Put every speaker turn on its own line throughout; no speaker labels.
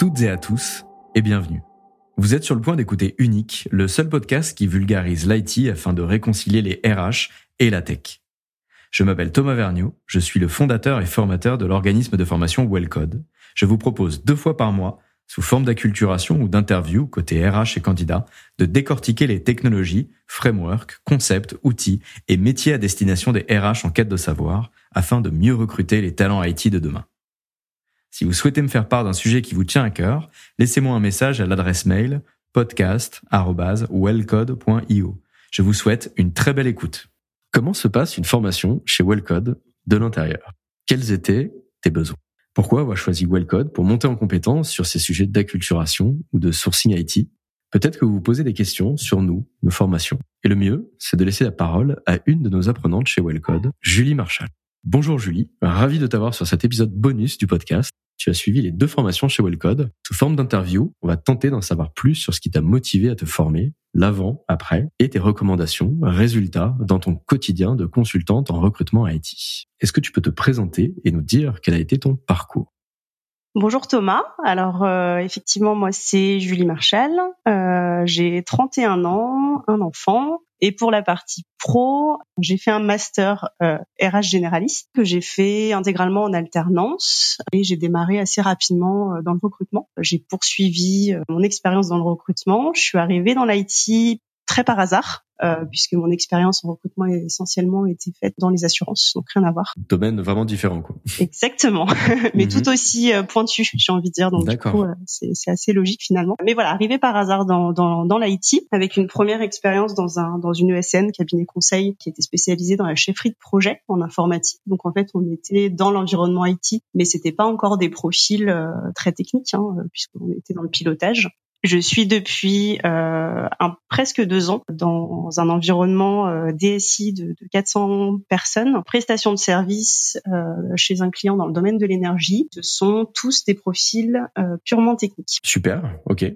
toutes et à tous, et bienvenue. Vous êtes sur le point d'écouter Unique, le seul podcast qui vulgarise l'IT afin de réconcilier les RH et la tech. Je m'appelle Thomas Vergniaud, je suis le fondateur et formateur de l'organisme de formation Wellcode. Je vous propose deux fois par mois, sous forme d'acculturation ou d'interview côté RH et candidats, de décortiquer les technologies, frameworks, concepts, outils et métiers à destination des RH en quête de savoir, afin de mieux recruter les talents IT de demain. Si vous souhaitez me faire part d'un sujet qui vous tient à cœur, laissez-moi un message à l'adresse mail podcast@wellcode.io. Je vous souhaite une très belle écoute. Comment se passe une formation chez Wellcode de l'intérieur? Quels étaient tes besoins? Pourquoi avoir choisi Wellcode pour monter en compétence sur ces sujets d'acculturation ou de sourcing IT Peut-être que vous vous posez des questions sur nous, nos formations. Et le mieux, c'est de laisser la parole à une de nos apprenantes chez Wellcode, Julie Marshall. Bonjour Julie, ravi de t'avoir sur cet épisode bonus du podcast. Tu as suivi les deux formations chez Wellcode. Sous forme d'interview, on va tenter d'en savoir plus sur ce qui t'a motivé à te former, l'avant, après, et tes recommandations, résultats dans ton quotidien de consultante en recrutement IT. Est-ce que tu peux te présenter et nous dire quel a été ton parcours?
Bonjour Thomas. Alors euh, effectivement moi c'est Julie Marchal. Euh, j'ai 31 ans, un enfant et pour la partie pro, j'ai fait un master euh, RH généraliste que j'ai fait intégralement en alternance et j'ai démarré assez rapidement euh, dans le recrutement. J'ai poursuivi euh, mon expérience dans le recrutement. Je suis arrivée dans l'IT très par hasard. Euh, puisque mon expérience en recrutement essentiellement été faite dans les assurances, donc rien à voir.
Domaine vraiment différent, quoi.
Exactement, mais mhm. tout aussi euh, pointu, j'ai envie de dire. Donc du coup, euh, c'est assez logique finalement. Mais voilà, arrivé par hasard dans dans, dans l'IT, avec une première expérience dans un dans une ESN, cabinet conseil, qui était spécialisé dans la chefferie de projet en informatique. Donc en fait, on était dans l'environnement IT, mais c'était pas encore des profils très techniques, hein, puisqu'on était dans le pilotage. Je suis depuis euh, un, presque deux ans dans un environnement euh, DSI de, de, 400 personnes, en prestation de services euh, chez un client dans le domaine de l'énergie. Ce sont tous des profils euh, purement techniques.
Super, ok.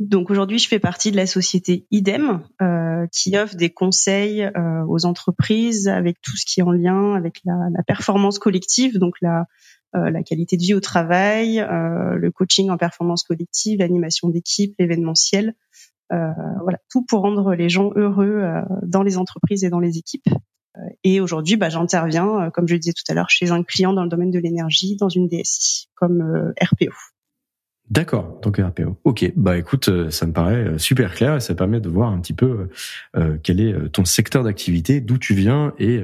Donc aujourd'hui, je fais partie de la société IDEM, euh, qui offre des conseils euh, aux entreprises avec tout ce qui est en lien avec la, la performance collective, donc la, la qualité de vie au travail, euh, le coaching en performance collective, l'animation d'équipe, l'événementiel. Euh, voilà, tout pour rendre les gens heureux dans les entreprises et dans les équipes. Et aujourd'hui, bah, j'interviens, comme je le disais tout à l'heure, chez un client dans le domaine de l'énergie, dans une DSI, comme RPO.
D'accord, donc RPO. Ok, bah écoute, ça me paraît super clair et ça permet de voir un petit peu quel est ton secteur d'activité, d'où tu viens et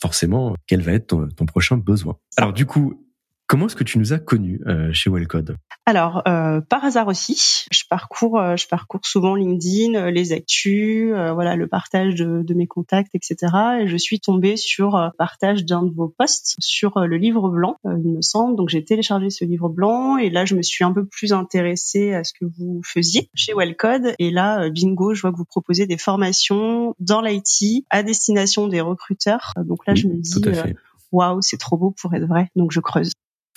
forcément quel va être ton prochain besoin. Alors du coup, Comment est-ce que tu nous as connus euh, chez Wellcode?
Alors, euh, par hasard aussi, je parcours, euh, je parcours souvent LinkedIn, euh, les actus, voilà, le partage de, de, mes contacts, etc. Et je suis tombée sur le partage d'un de vos posts sur le livre blanc, il me semble. Donc, j'ai téléchargé ce livre blanc et là, je me suis un peu plus intéressée à ce que vous faisiez chez Wellcode. Et là, bingo, je vois que vous proposez des formations dans l'IT à destination des recruteurs. Donc là, je me dis, waouh, c'est trop beau pour être vrai. Donc, je creuse.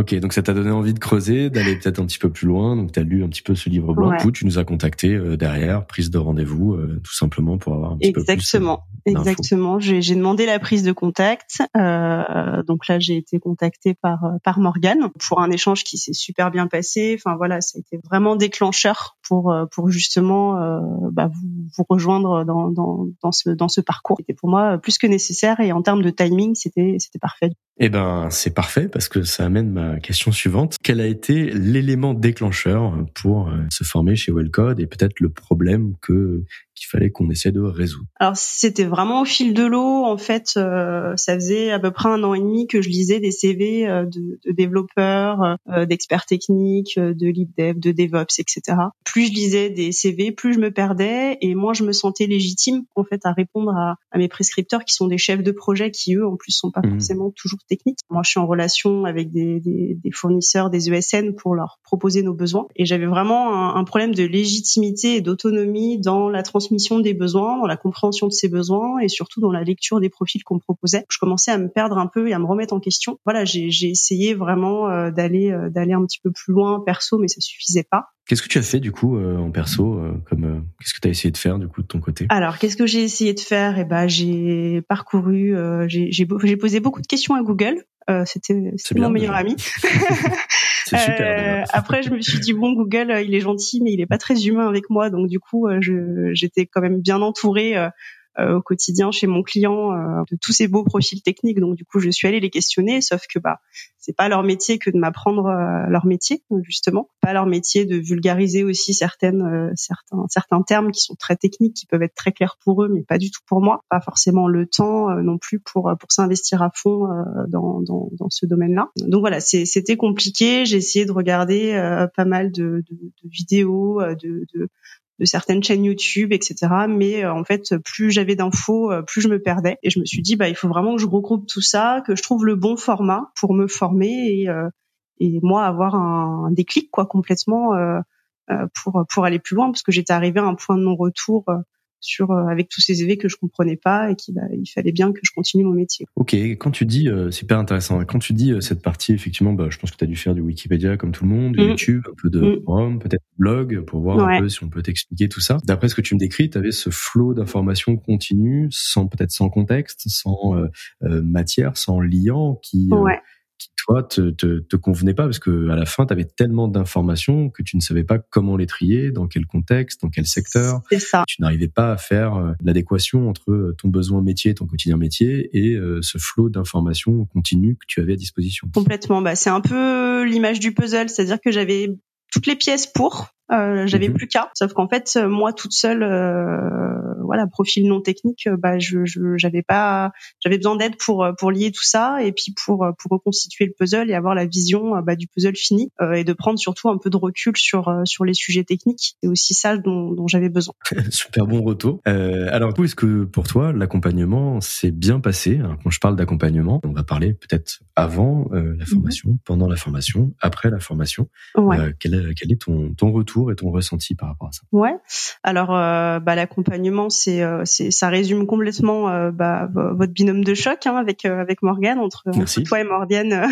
ok, donc ça t'a donné envie de creuser, d'aller peut-être un petit peu plus loin. Donc tu as lu un petit peu ce livre blanc. Ouais. tu nous as contacté euh, derrière, prise de rendez-vous, euh, tout simplement pour avoir un petit
peu plus. Exactement, euh, exactement. J'ai demandé la prise de contact. donc là, j'ai été contactée par par Morgane pour un échange qui s'est super bien passé. Enfin voilà, ça a été vraiment déclencheur pour pour justement bah, vous, vous rejoindre dans, dans dans ce dans ce parcours. C'était pour moi plus que nécessaire et en termes de timing, c'était c'était parfait.
Eh ben, c'est parfait parce que ça amène ma question suivante. Quel a été l'élément déclencheur pour euh, se former chez Wellcode et peut-être le problème que qu'il fallait qu'on essaie de résoudre
Alors c'était vraiment au fil de l'eau. En fait, euh, ça faisait à peu près un an et demi que je lisais des CV euh, de, de, développeurs, euh, d'experts techniques, de lead dev, de DevOps, etc. Plus je lisais des CV, plus je me perdais et moins je me sentais légitime en fait à répondre à, à mes prescripteurs qui sont des chefs de projet qui eux en plus sont pas mmh. forcément toujours techniques. Moi, je suis en relation avec des, des, des, fournisseurs, des ESN pour leur proposer nos besoins et j'avais vraiment un, un problème de légitimité et d'autonomie dans la transmission transmission des besoins, dans la compréhension de ces besoins et surtout dans la lecture des profils qu'on proposait. Je commençais à me perdre un peu et à me remettre en question. Voilà, j'ai essayé vraiment euh, d'aller euh, d'aller un petit peu plus loin perso, mais ça suffisait pas.
Qu'est-ce que tu as fait du coup euh, en perso comme qu'est-ce que tu as essayé de faire du coup de ton côté?
Alors, qu'est-ce que j'ai essayé de faire? Eh ben, j'ai parcouru j'ai j'ai posé beaucoup de questions à Google c'était mon meilleur ami.
Super.
après, je me suis dit bon, Google, il est gentil, mais il est pas très humain avec moi, donc du coup, j'étais quand même bien entourée euh, au quotidien chez mon client euh, de tous ces beaux profils techniques. Donc du coup, je suis allée les questionner, sauf que bah c'est pas leur métier que de m'apprendre euh, leur métier justement, pas leur métier de vulgariser aussi certaines certains certains termes qui sont très techniques, qui peuvent être très clairs pour eux, mais pas du tout pour moi. Pas forcément le temps non plus pour pour s'investir à fond dans, dans, dans ce domaine-là. Donc voilà, c'était compliqué. J'ai essayé de regarder pas mal de, de, de vidéos, de, de de certaines chaînes YouTube, etc. Mais euh, en fait, plus j'avais d'infos, euh, plus je me perdais. Et je me suis dit, bah, il faut vraiment que je regroupe tout ça, que je trouve le bon format pour me former et, euh, et moi avoir un, déclic quoi complètement pour pour aller plus loin, parce que j'étais arrivée à un point de non-retour sur euh, avec tous ces événements que je comprenais pas et qu'il bah, il fallait bien que je continue mon métier.
Ok, quand tu dis, euh, c'est hyper intéressant, quand tu dis euh, cette partie, effectivement, bah, je pense que tu as dû faire du Wikipédia comme tout le monde, du mm. YouTube, un peu de mm. forum, peut-être blog, pour voir un peu si on peut t'expliquer tout ça. D'après ce que tu me décris, tu avais ce flot d'informations continue, sans peut-être sans contexte, sans matière, sans liant, qui...
Ouais
qui toi te, te, te convenait pas parce que à la fin tu avais tellement d'informations que tu ne savais pas comment les trier, dans quel contexte, dans quel secteur.
C'est ça.
Tu n'arrivais pas à faire euh, l'adéquation entre euh, ton besoin métier, ton quotidien métier et euh, ce flot d'informations continues que tu avais à disposition.
Complètement. Bah c'est un peu l'image du puzzle, c'est-à-dire que j'avais toutes les pièces pour, euh, j'avais mhm. plus qu'à. Sauf qu'en fait, moi toute seule, euh, voilà, profil non technique, euh, bah je j'avais pas, j'avais besoin d'aide pour pour lier tout ça et puis pour pour reconstituer le puzzle et avoir la vision bah, du puzzle fini et de prendre surtout un peu de recul sur sur les sujets techniques. C'est aussi ça dont, dont j'avais besoin.
Super bon retour. Euh, alors, est-ce que pour toi l'accompagnement s'est bien passé? Alors, Quand je parle d'accompagnement, on va parler peut-être avant la mhm. formation, pendant la formation, après la formation.
Ouais.
quel, est, quel est ton ton retour? Et ton ressenti par rapport à ça?
Ouais. Alors, euh, bah, l'accompagnement, c'est, euh, c'est, ça résume complètement euh, bah, votre binôme de choc hein, avec avec Morgane. Entre, toi et Morgane,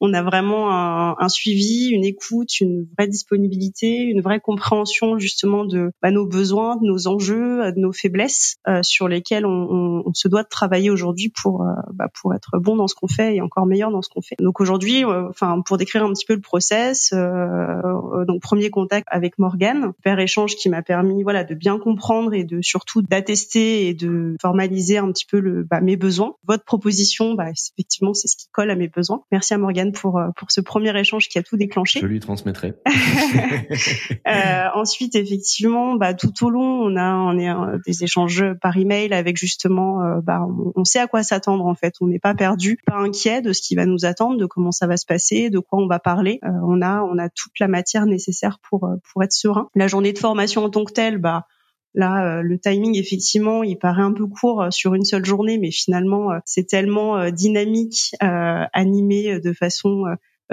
on a vraiment un, un, suivi, une écoute, une vraie disponibilité, une vraie compréhension justement de bah, nos besoins, de nos enjeux, de nos faiblesses sur lesquelles on, on, on, se doit de travailler aujourd'hui pour bah, pour être bon dans ce qu'on fait et encore meilleur dans ce qu'on fait. Donc aujourd'hui, enfin pour décrire un petit peu le process, donc premier contact avec Morgane, super échange qui m'a permis voilà de bien comprendre et de surtout d'attester et de formaliser un petit peu le bah, mes besoins. Votre proposition, bah, effectivement, c'est ce qui colle à mes besoins. Merci à Morgane pour euh, pour ce premier échange qui a tout déclenché.
Je lui transmettrai.
euh, ensuite, effectivement, bah, tout au long, on a on est euh, des échanges par email avec justement, euh, bah, on, sait à quoi s'attendre en fait. On n'est pas perdu, pas inquiet de ce qui va nous attendre, de comment ça va se passer, de quoi on va parler. on a on a toute la matière nécessaire pour pour être serein. La journée de formation en tant que telle, bah Là, euh, le timing, effectivement, il paraît un peu court euh, sur une seule journée, mais finalement, euh, c'est tellement dynamique, animé de façon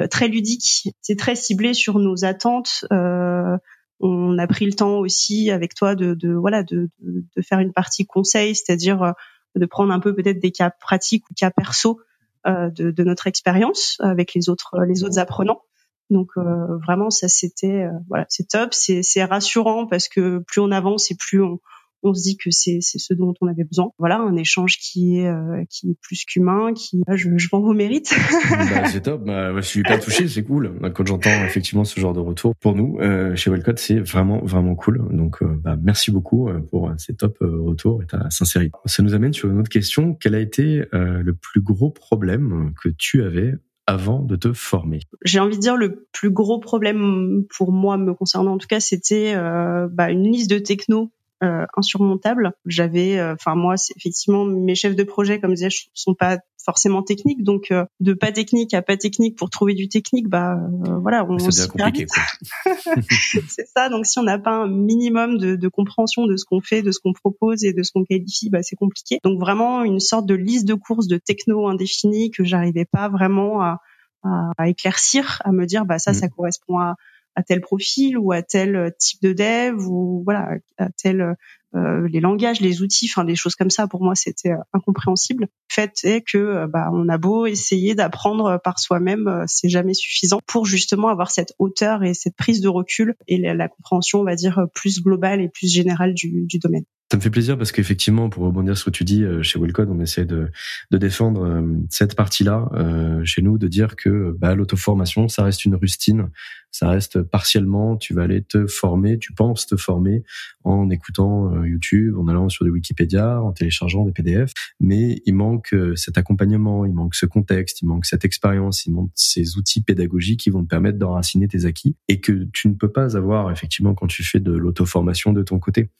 très ludique. C'est très ciblé sur nos attentes. on a pris le temps aussi avec toi de, voilà de, de, faire une partie conseil, c'est-à-dire de prendre un peu peut-être des cas pratiques ou cas perso de, de notre expérience avec les autres les autres apprenants. Donc euh, vraiment ça c'était euh, voilà c'est top, c'est rassurant parce que plus on avance et plus on on se dit que c'est ce dont on avait besoin. Voilà, un échange qui est euh, qui est plus qu'humain, qui je je vends vos mérites.
bah, c'est top, bah, je suis hyper touché, c'est cool. Quand j'entends effectivement ce genre de retour pour nous euh, chez Wellcode, c'est vraiment vraiment cool. Donc bah, merci beaucoup pour ces top retours et ta sincérité. Ça nous amène sur une autre question, quel a été le plus gros problème que tu avais avant de te former
J'ai envie de dire le plus gros problème pour moi me concernant en tout cas, c'était euh, bah, une liste de techno euh, insurmontable. J'avais, euh, enfin moi, effectivement, mes chefs de projet, comme je disais, sont pas forcément techniques, donc euh, de pas technique à pas technique pour trouver du technique, bah voilà, on
c'est compliqué.
c'est ça. Donc si on n'a pas un minimum de, de, compréhension de ce qu'on fait, de ce qu'on propose et de ce qu'on qualifie, bah c'est compliqué. Donc vraiment une sorte de liste de courses de techno indéfinie que j'arrivais pas vraiment à, à, à, éclaircir, à me dire bah ça, ça mm. correspond à à tel profil ou à tel type de dev ou voilà à tel euh, les langages, les outils, enfin des choses comme ça pour moi c'était euh, incompréhensible. Le fait est que euh, bah on a beau essayer d'apprendre par soi-même, c'est jamais suffisant pour justement avoir cette hauteur et cette prise de recul et la, compréhension on va dire plus globale et plus générale du, du domaine.
Ça me fait plaisir parce qu'effectivement, pour rebondir sur ce que tu dis, euh, chez Wellcode, on essaie de, de défendre euh, cette partie-là euh, chez nous, de dire que bah, l'auto-formation, ça reste une rustine, ça reste partiellement, tu vas aller te former, tu penses te former en écoutant YouTube, en allant sur des Wikipédia, en téléchargeant des PDF, mais il manque cet accompagnement, il manque ce contexte, il manque cette expérience, il manque ces outils pédagogiques qui vont te permettre d'enraciner tes acquis et que tu ne peux pas avoir effectivement quand tu fais de l'auto-formation de ton côté.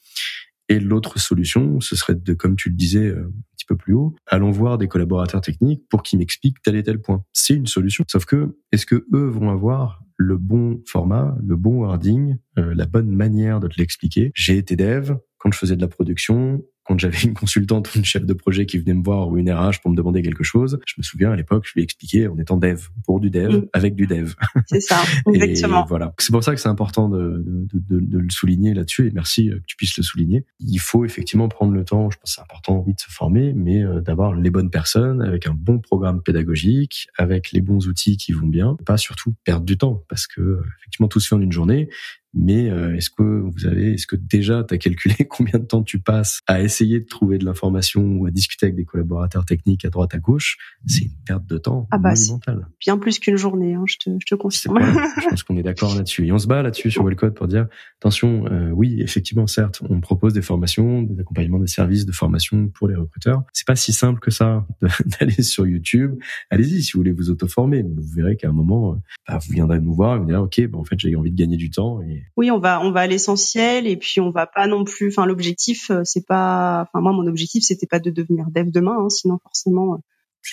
Et l'autre solution, ce serait de, comme tu le disais euh, un petit peu plus haut, allons voir des collaborateurs techniques pour qu'ils m'expliquent tel et tel point. C'est une solution. Sauf que, est-ce que eux vont avoir le bon format, le bon wording, euh, la bonne manière de te l'expliquer? J'ai été dev quand je faisais de la production quand j'avais une consultante ou une chef de projet qui venait me voir ou une RH pour me demander quelque chose, je me souviens à l'époque, je lui expliquais en étant dev, pour du dev, mm. avec du dev.
C'est ça, exactement.
voilà. C'est pour ça que c'est important de, de, de, de, le souligner là-dessus et merci que tu puisses le souligner. Il faut effectivement prendre le temps, je pense que c'est important, oui, de se former, mais euh, d'avoir les bonnes personnes avec un bon programme pédagogique, avec les bons outils qui vont bien, pas surtout perdre du temps parce que effectivement tout se fait en une journée mais euh, est-ce que vous avez, est-ce que déjà tu as calculé combien de temps tu passes à essayer de trouver de l'information ou à discuter avec des collaborateurs techniques à droite à gauche? C'est une perte de temps ah bah, monumentale.
Bien plus qu'une journée, hein, je te, je te confirme.
je pense qu'on est d'accord là-dessus. Et on se bat là-dessus sur Wellcode pour dire attention, euh, oui, effectivement, certes, on propose des formations, des accompagnements, des services de formation pour les recruteurs. C'est pas si simple que ça d'aller sur YouTube. Allez-y si vous voulez vous auto-former, vous verrez qu'à un moment, bah, vous viendrez nous voir et vous direz ok, bah, en fait j'ai envie de gagner du temps et
oui, on va on va à l'essentiel et puis on va pas non plus. Enfin, l'objectif euh, c'est pas. Enfin, moi mon objectif c'était pas de devenir dev demain, hein, sinon forcément. Euh,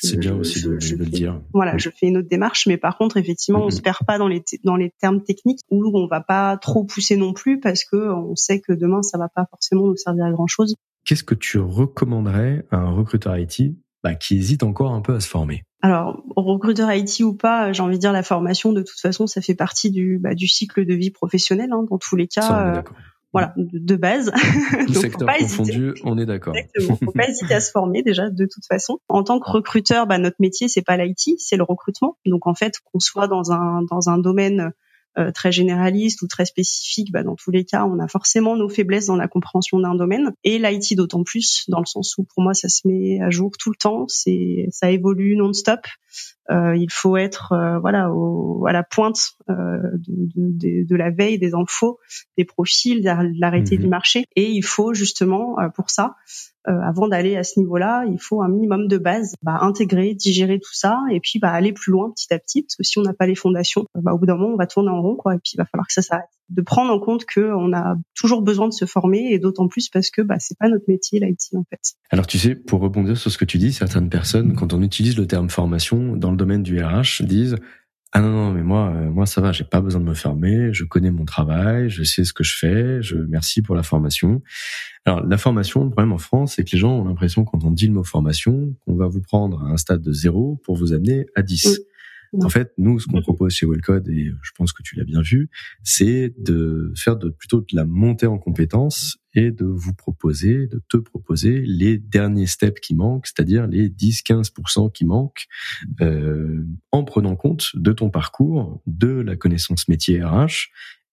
c'est bien aussi de, le dire.
Voilà, je fais une autre démarche, mais par contre, effectivement, on se perd pas dans les dans les termes techniques où on va pas trop pousser non plus parce que on sait que demain ça va pas forcément nous servir à grand chose.
Qu'est-ce que tu recommanderais à un recruteur IT bah, qui hésite encore un peu à se former
alors, recruteur IT ou pas, j'ai envie de dire la formation, de toute façon, ça fait partie du, bah, du cycle de vie professionnel. Hein, dans tous les cas, euh, voilà, de, base.
Tout secteur confondu, on est d'accord.
Exactement. Faut pas hésiter à se former déjà, de toute façon. En tant que recruteur, bah, notre métier, c'est pas l'IT, c'est le recrutement. Donc en fait, qu'on soit dans un dans un domaine euh, très généraliste ou très spécifique, bah, dans tous les cas, on a forcément nos faiblesses dans la compréhension d'un domaine. Et l'IT d'autant plus, dans le sens où pour moi, ça se met à jour tout le temps, c'est ça évolue non-stop. Euh, il faut être euh, voilà au, à la pointe euh, de, de, de, la veille des infos, des profils, de l'arrêté du mhm. marché. Et il faut justement pour ça euh, avant d'aller à ce niveau-là, il faut un minimum de base, bah, intégrer, digérer tout ça, et puis bah, aller plus loin petit à petit, parce que si on n'a pas les fondations, bah, au bout d'un moment, on va tourner en rond, quoi, et puis il va falloir que ça s'arrête. De prendre en compte qu'on a toujours besoin de se former, et d'autant plus parce que bah, c'est pas notre métier, l'IT, en fait.
Alors tu sais, pour rebondir sur ce que tu dis, certaines personnes, quand on utilise le terme formation dans le domaine du RH, disent ah non non mais moi euh, moi ça va j'ai pas besoin de me fermer je connais mon travail je sais ce que je fais je merci pour la formation. Alors la formation le problème en France c'est que les gens ont l'impression quand on dit le mot formation qu'on va vous prendre à un stade de zéro pour vous amener à 10 en fait, nous, ce qu'on propose chez Wellcode, et je pense que tu l'as bien vu, c'est de faire de, plutôt de la montée en compétences et de vous proposer, de te proposer les derniers steps qui manquent, c'est-à-dire les 10-15% qui manquent, euh, en prenant compte de ton parcours, de la connaissance métier RH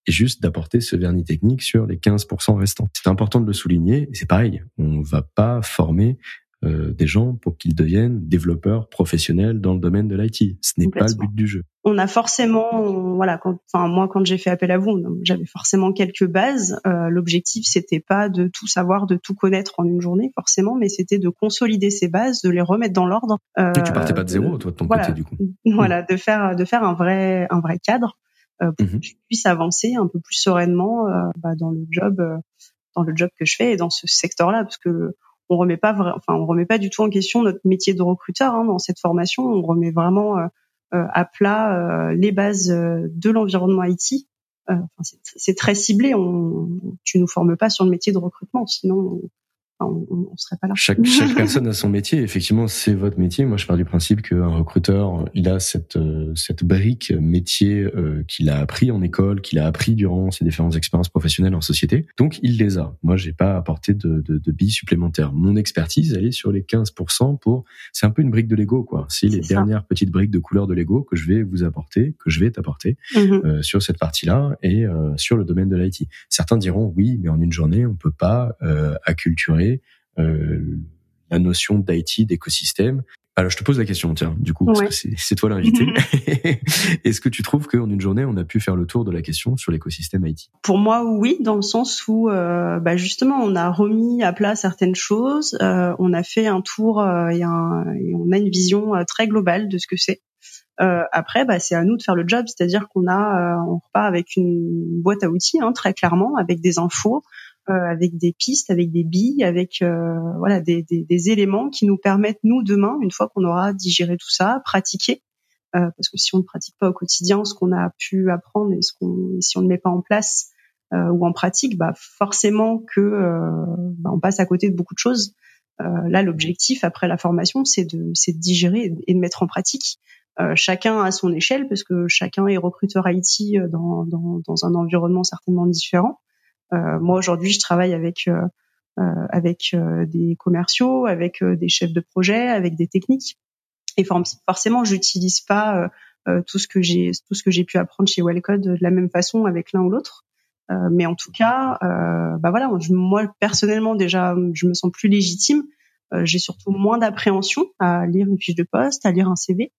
et juste d'apporter ce vernis technique sur les 15% restants. C'est important de le souligner. C'est pareil, on va pas former euh, des gens pour qu'ils deviennent développeurs professionnels dans le domaine de l'IT. Ce n'est pas le but du jeu.
On a forcément, voilà, quand, enfin moi quand j'ai fait appel à vous, j'avais forcément quelques bases. Euh, L'objectif c'était pas de tout savoir, de tout connaître en une journée forcément, mais c'était de consolider ces bases, de les remettre dans l'ordre.
Euh, tu partais pas de zéro, toi de ton côté du coup.
Voilà, de faire de faire un vrai un vrai cadre euh, pour mhm. que tu puisses avancer un peu plus sereinement euh, bah, dans le job euh, dans le job que je fais et dans ce secteur-là, parce que on remet pas enfin on remet pas du tout en question notre métier de recruteur hein, dans cette formation. On remet vraiment euh, euh, à plat euh, les bases de l'environnement IT. c'est très ciblé. On, tu nous formes pas sur le métier de recrutement, sinon on, on, serait pas là.
Chaque, chaque personne a son métier. Effectivement, c'est votre métier. Moi, je pars du principe qu'un recruteur, il a cette euh, cette brique métier euh, qu'il a appris en école, qu'il a appris durant ses différentes expériences professionnelles en société. Donc, il les a. Moi, j'ai pas apporté de, de, de billes supplémentaires. Mon expertise, elle est sur les 15% pour. C'est un peu une brique de Lego, quoi. C'est les dernières petites briques de couleur de Lego que je vais vous apporter, que je vais t'apporter mhm. euh, sur cette partie-là et sur le domaine de l'IT. Certains diront oui, mais en une journée, on peut pas acculturer euh, la notion d'IT, d'écosystème. Alors, je te pose la question, tiens, du coup, parce que c'est toi l'invité. Est-ce que tu trouves qu'en une journée, on a pu faire le tour de la question sur l'écosystème IT
Pour moi, oui, dans le sens où, euh, bah justement, on a remis à plat certaines choses, euh, on a fait un tour et, on a une vision très globale de ce que c'est. après, bah, c'est à nous de faire le job, c'est-à-dire qu'on a, on repart avec une boîte à outils, hein, très clairement, avec des infos, avec des pistes, avec des billes, avec euh, voilà des, des, des, éléments qui nous permettent nous demain, une fois qu'on aura digéré tout ça, pratiquer. Euh, parce que si on ne pratique pas au quotidien ce qu'on a pu apprendre et ce qu'on, si on ne met pas en place ou en pratique, bah forcément que bah, on passe à côté de beaucoup de choses. là, l'objectif après la formation, c'est de, c'est de digérer et de mettre en pratique. chacun à son échelle, parce que chacun est recruteur IT dans, dans, dans un environnement certainement différent. Euh, moi aujourd'hui, je travaille avec euh, euh, avec des commerciaux, avec des chefs de projet, avec des techniques. Et forcément, j'utilise pas tout ce que j'ai tout ce que j'ai pu apprendre chez Wellcode de la même façon avec l'un ou l'autre. Euh, mais en tout cas, euh, bah voilà, moi personnellement déjà, je me sens plus légitime. Euh, j'ai surtout moins d'appréhension à lire une fiche de poste, à lire un CV.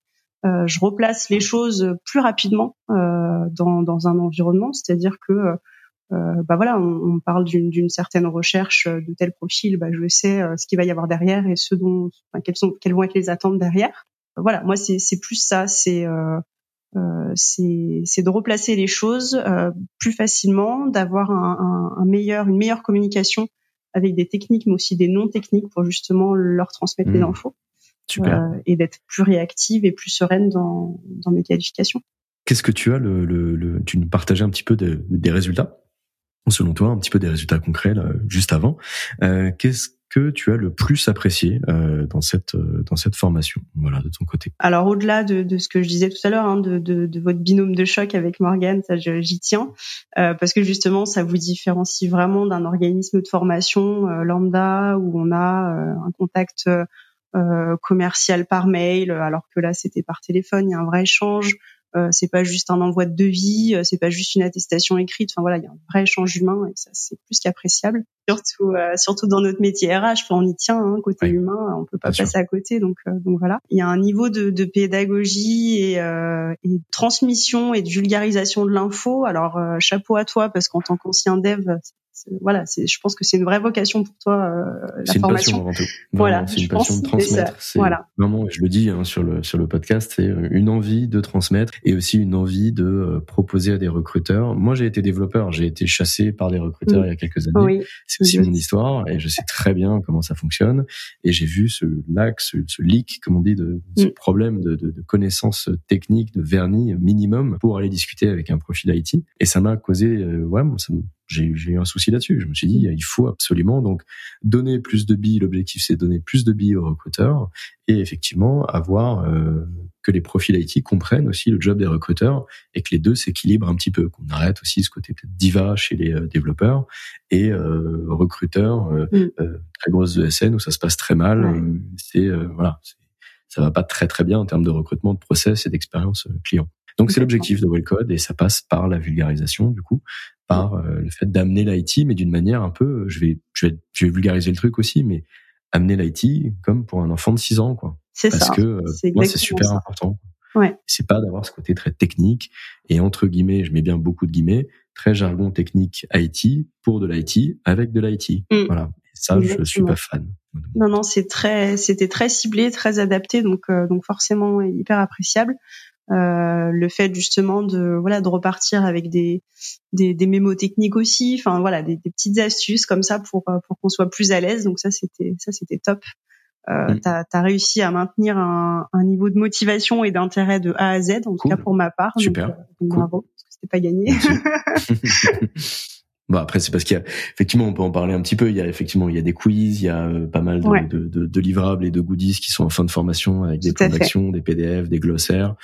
je replace les choses plus rapidement dans, dans un environnement, c'est-à-dire que euh, bah voilà, on, on parle d'une certaine recherche de tel profil, bah je sais euh, ce qu'il va y avoir derrière et ce dont, enfin, quelles sont, quelles vont être les attentes derrière. Voilà, moi c'est plus ça, c'est euh, euh, c'est de replacer les choses euh, plus facilement, d'avoir un, un, un, meilleur, une meilleure communication avec des techniques, mais aussi des non techniques pour justement leur transmettre les mmh. infos.
Super.
et d'être plus réactive et plus sereine dans, dans mes qualifications.
Qu'est-ce que tu as le, le, le, tu nous partageais un petit peu de, des résultats? Selon toi, un petit peu des résultats concrets là, juste avant. Euh, Qu'est-ce que tu as le plus apprécié euh, dans cette euh, dans cette formation, voilà, de ton côté
Alors au-delà de, de, ce que je disais tout à l'heure, hein, de, de, de, votre binôme de choc avec Morgane, ça j'y tiens, euh, parce que justement ça vous différencie vraiment d'un organisme de formation euh, lambda où on a un contact commercial par mail, alors que là c'était par téléphone, il y a un vrai échange. Euh, c'est pas juste un envoi de devis, euh, c'est pas juste une attestation écrite. Enfin voilà, il y a un vrai échange humain et ça c'est plus qu'appréciable. Surtout, euh, surtout dans notre métier RH, enfin, on y tient hein, côté humain, on peut pas passer à côté. Donc, donc voilà, il y a un niveau de, de pédagogie et, et, de transmission et de vulgarisation de l'info. Alors chapeau à toi parce qu'en tant qu'ancien dev, voilà, c'est, je pense que c'est une vraie vocation pour toi euh, la formation.
Une passion Voilà, c'est une passion de transmettre. Voilà. Vraiment, je le dis hein, sur le sur le podcast, c'est une envie de transmettre et aussi une envie de euh, proposer à des recruteurs. Moi, j'ai été développeur, j'ai été chassé par des recruteurs mm. il y a quelques années. Oui. C'est aussi mon histoire et je sais très bien comment ça fonctionne. Et j'ai vu ce lac, ce, ce, leak, comme on dit, de ce mm. problème de, de, de connaissances techniques, de vernis minimum pour aller discuter avec un profil IT. Et ça m'a causé, euh, ouais, ça j'ai eu un souci là-dessus. Je me suis dit, il faut absolument donc donner plus de billes. L'objectif, c'est donner plus de billes aux recruteurs et effectivement avoir euh, que les profils IT comprennent aussi le job des recruteurs et que les deux s'équilibrent un petit peu. Qu'on arrête aussi ce côté peut-être diva chez les euh, développeurs et euh, recruteurs euh, mm. très grosses ESN où ça se passe très mal. C'est voilà, ça va pas très très bien en termes de recrutement, de process et d'expérience client. Donc c'est l'objectif de Wellcode et ça passe par la vulgarisation du coup, par euh, le fait d'amener l'IT, mais d'une manière un peu, je vais, je vais, je vais vulgariser le truc aussi, mais amener l'IT comme pour un enfant de 6 ans, quoi.
C'est
ça. Parce que euh, moi c'est super important.
Ouais.
C'est pas d'avoir ce côté très technique et entre guillemets, je mets bien beaucoup de guillemets, très jargon technique IT pour de l'IT avec de l'IT. Mm. Voilà. Et ça, je suis pas fan.
Non, non, c'est très, c'était très ciblé, très adapté, donc euh, donc forcément hyper appréciable. Euh, le fait justement de voilà de repartir avec des des, des mémos techniques aussi enfin voilà des, des, petites astuces comme ça pour euh, pour qu'on soit plus à l'aise. Donc ça c'était ça c'était top. Euh, mm. t'as as réussi à maintenir un, un niveau de motivation et d'intérêt de A à Z en tout cas pour ma part.
Super.
donc, euh, bravo parce que c'était pas gagné
Bon après c'est parce qu'il y a effectivement on peut en parler un petit peu. Il y a effectivement il y a des quiz, il y a euh, pas mal de, de, de, livrables et de goodies qui sont en fin de formation avec des plans d'action, des PDF, des glossaires,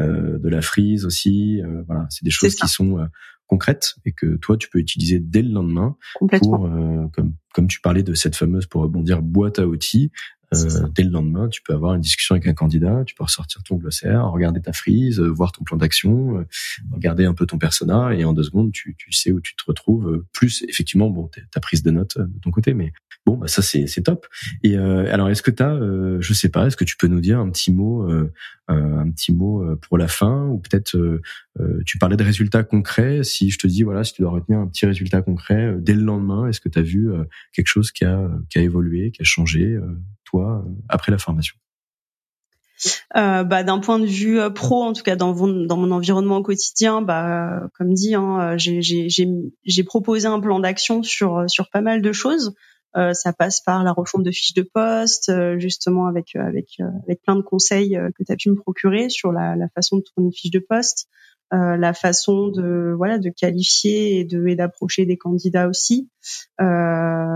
euh, de la frise aussi. Euh, voilà, c'est des choses qui sont euh, concrètes et que toi tu peux utiliser dès le lendemain pour comme comme tu parlais de cette fameuse pour rebondir boîte à outils euh, dès le lendemain, tu peux avoir une discussion avec un candidat, tu peux ressortir ton glossaire, regarder ta frise, euh, voir ton plan d'action, euh, regarder un peu ton persona, et en deux secondes, tu, tu sais où tu te retrouves. Plus effectivement, bon, ta prise de notes de ton côté, mais bon, bah ça c'est c'est top. Et alors, est-ce que tu as, je sais pas, est-ce que tu peux nous dire un petit mot, un petit mot pour la fin, ou peut-être tu parlais de résultats concrets. Si je te dis voilà, si tu dois retenir un petit résultat concret dès le lendemain, est-ce que tu as vu quelque chose qui a qui a évolué, qui a changé euh, après la formation
euh, bah, d'un point de vue euh, pro, en tout cas dans, mon environnement au quotidien, bah, comme dit, hein, j'ai proposé un plan d'action sur pas mal de choses. ça passe par la refonte de fiches de poste, justement avec plein de conseils que tu as pu me procurer sur la, la façon de tourner une fiche de poste, euh, la façon de voilà de qualifier et de et d'approcher des candidats aussi, euh,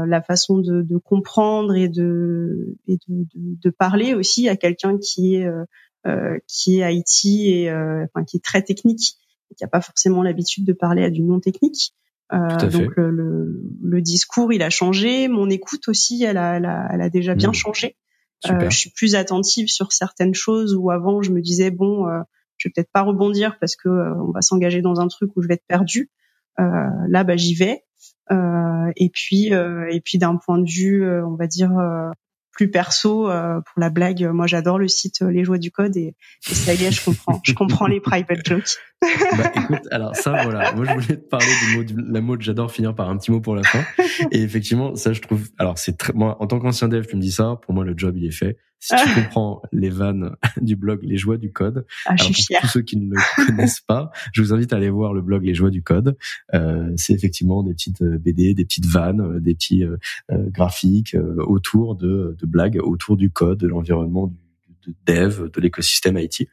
la façon de, de, comprendre et de et de, de, de parler aussi à quelqu'un qui est euh, euh qui est IT et euh, enfin qui est très technique et qui a pas forcément l'habitude de parler à du non technique. Euh, donc le, le, le, discours il a changé, mon écoute aussi elle a elle a, elle a déjà bien mmh. changé. je suis plus attentive sur certaines choses où avant je me disais bon je vais peut-être pas rebondir parce que euh, on va s'engager dans un truc où je vais être perdu. Euh, là, bah j'y vais. Euh, et puis et puis d'un point de vue, on va dire plus perso pour la blague moi j'adore le site les joies du code et, et ça y est je comprends. Je comprends les private jokes.
Bah, écoute alors ça voilà. Moi je voulais te parler du mot du, la mot de j'adore finir par un petit mot pour la fin. Et effectivement ça je trouve alors c'est très moi en tant qu'ancien dev tu me dis ça. Pour moi le job il est fait si tu comprends les vannes du blog Les Joies du Code.
Ah, Alors, pour
tous ceux qui ne le connaissent pas, je vous invite à aller voir le blog Les Joies du Code. Euh, c'est effectivement des petites euh, BD, des petites vannes, euh, des petits euh, graphiques autour de, de, blagues, autour du code, de l'environnement du de dev, de l'écosystème IT. Et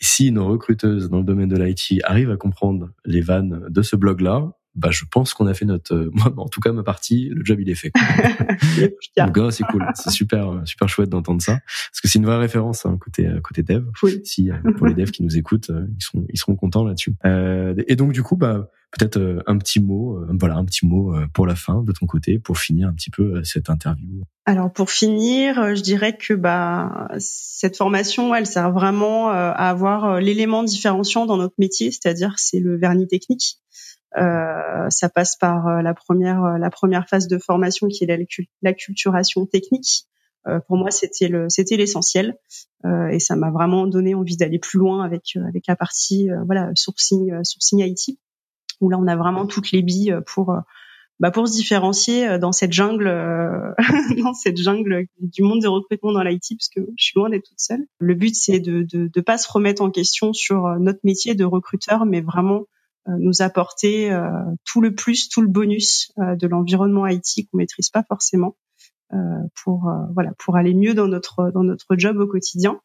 si nos recruteuses dans le domaine de l'IT arrivent à comprendre les vannes de ce blog-là, bah je pense qu'on a fait notre euh, moi en tout cas ma partie le job il est fait donc c'est cool. C'est super euh, super chouette d'entendre ça. Parce que c'est une vraie référence hein, côté euh, côté dev.
Oui.
si pour les devs qui nous écoutent ils seront ils seront contents là-dessus. Euh, et donc du coup bah peut-être un petit mot voilà un petit mot pour la fin de ton côté pour finir un petit peu cette interview.
Alors pour finir je dirais que bah cette formation elle sert vraiment à avoir l'élément différenciant dans notre métier c'est-à-dire c'est le vernis technique. euh, ça passe par euh, la première euh, la première phase de formation qui est l'acculturation technique. pour moi, c'était le c'était l'essentiel et ça m'a vraiment donné envie d'aller plus loin avec avec la partie voilà sourcing sourcing IT où là on a vraiment toutes les billes pour bah pour se différencier dans cette jungle dans cette jungle du monde des recrutements dans l'IT parce que je suis loin d'être toute seule. Le but c'est de, de de pas se remettre en question sur notre métier de recruteur mais vraiment euh, nous apporter euh, tout le plus, tout le bonus euh, de l'environnement IT qu'on maîtrise pas forcément pour voilà pour aller mieux dans notre dans notre job au quotidien.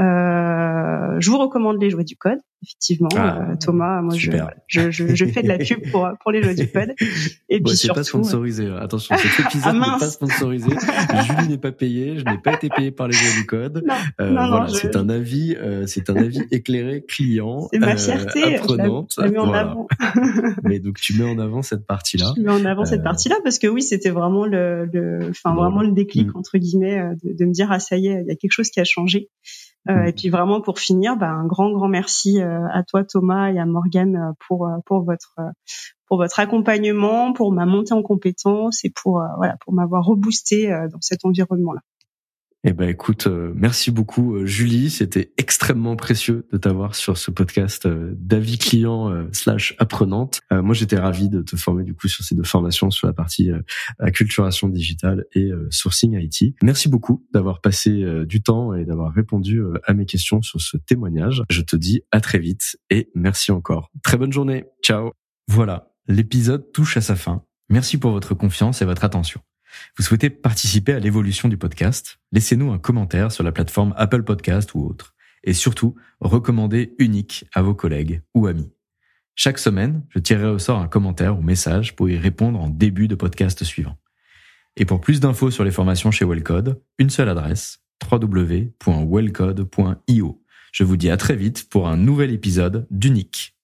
Euh, je vous recommande les jouets du code, effectivement, ah, euh, Thomas. Moi, je, je, je, fais de la pub pour pour les jouets du code.
Et puis surtout, pas sponsorisé. Hein. Attention, cet ah, épisode n'est pas sponsorisé. Julie n'est pas payée. Je n'ai pas été payé par les jouets du code. Non, euh, non, voilà, c'est un avis, euh, c'est un avis éclairé client.
C'est ma fierté.
apprenante.
Je en avant.
Mais donc tu mets en avant cette partie-là.
Je mets en avant cette partie-là parce que oui, c'était vraiment le, le, enfin vraiment le déclic mm. entre guillemets de, de me dire ah ça y est, il y a quelque chose qui a changé. Euh, et puis vraiment pour finir, bah, un grand grand merci euh, à toi Thomas et à Morgane euh, pour pour votre pour votre accompagnement, pour ma montée en compétences et pour voilà pour m'avoir reboosté dans cet environnement là.
Eh ben écoute, euh, merci beaucoup euh, Julie, c'était extrêmement précieux de t'avoir sur ce podcast euh, d'avis client slash apprenante. moi j'étais ravi de te former du coup sur ces deux formations sur la partie acculturation digitale et sourcing IT. Merci beaucoup d'avoir passé du temps et d'avoir répondu à mes questions sur ce témoignage. Je te dis à très vite et merci encore. Très bonne journée. Ciao. Voilà, l'épisode touche à sa fin. Merci pour votre confiance et votre attention. Vous souhaitez participer à l'évolution du podcast? Laissez-nous un commentaire sur la plateforme Apple Podcast ou autre. Et surtout, recommandez unique à vos collègues ou amis. Chaque semaine, je tirerai au sort un commentaire ou message pour y répondre en début de podcast suivant. Et pour plus d'infos sur les formations chez Wellcode, une seule adresse www.wellcode.io. Je vous dis à très vite pour un nouvel épisode d'Unique.